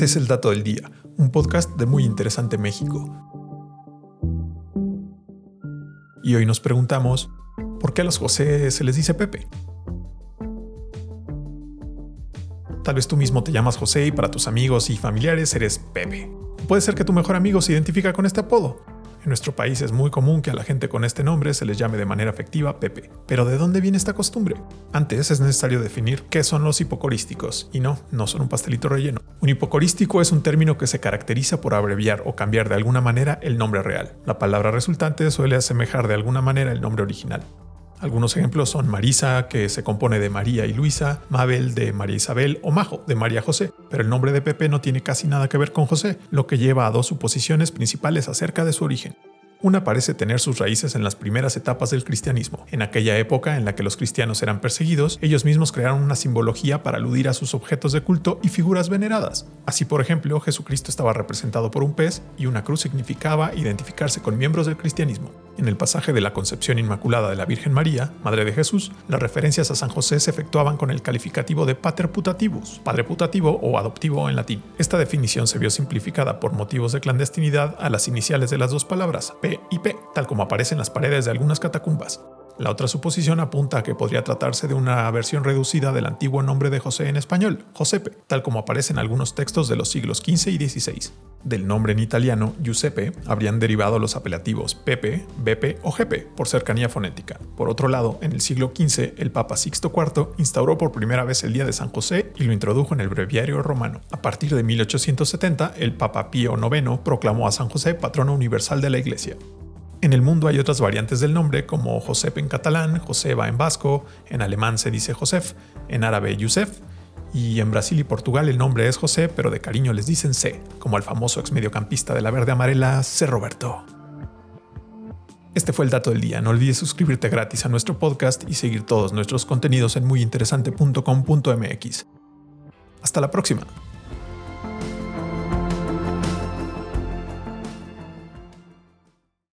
Este es el Dato del Día, un podcast de Muy Interesante México. Y hoy nos preguntamos, ¿por qué a los José se les dice Pepe? Tal vez tú mismo te llamas José y para tus amigos y familiares eres Pepe. Puede ser que tu mejor amigo se identifica con este apodo, en nuestro país es muy común que a la gente con este nombre se les llame de manera afectiva Pepe. Pero ¿de dónde viene esta costumbre? Antes es necesario definir qué son los hipocorísticos, y no, no son un pastelito relleno. Un hipocorístico es un término que se caracteriza por abreviar o cambiar de alguna manera el nombre real. La palabra resultante suele asemejar de alguna manera el nombre original. Algunos ejemplos son Marisa, que se compone de María y Luisa, Mabel de María Isabel o Majo de María José, pero el nombre de Pepe no tiene casi nada que ver con José, lo que lleva a dos suposiciones principales acerca de su origen. Una parece tener sus raíces en las primeras etapas del cristianismo. En aquella época en la que los cristianos eran perseguidos, ellos mismos crearon una simbología para aludir a sus objetos de culto y figuras veneradas. Así, por ejemplo, Jesucristo estaba representado por un pez y una cruz significaba identificarse con miembros del cristianismo. En el pasaje de la concepción inmaculada de la Virgen María, Madre de Jesús, las referencias a San José se efectuaban con el calificativo de pater putativus, padre putativo o adoptivo en latín. Esta definición se vio simplificada por motivos de clandestinidad a las iniciales de las dos palabras, y P, tal como aparece en las paredes de algunas catacumbas. La otra suposición apunta a que podría tratarse de una versión reducida del antiguo nombre de José en español, Josepe, tal como aparece en algunos textos de los siglos XV y XVI. Del nombre en italiano, Giuseppe, habrían derivado los apelativos Pepe, Bepe o Jepe, por cercanía fonética. Por otro lado, en el siglo XV, el Papa Sixto IV instauró por primera vez el Día de San José y lo introdujo en el breviario romano. A partir de 1870, el Papa Pío IX proclamó a San José patrono universal de la Iglesia. En el mundo hay otras variantes del nombre como Josep en catalán, Joseba en vasco, en alemán se dice Josef, en árabe Yusef, y en Brasil y Portugal el nombre es José, pero de cariño les dicen C, como al famoso ex mediocampista de la verde amarela, C. Roberto. Este fue el dato del día. No olvides suscribirte gratis a nuestro podcast y seguir todos nuestros contenidos en muyinteresante.com.mx. Hasta la próxima.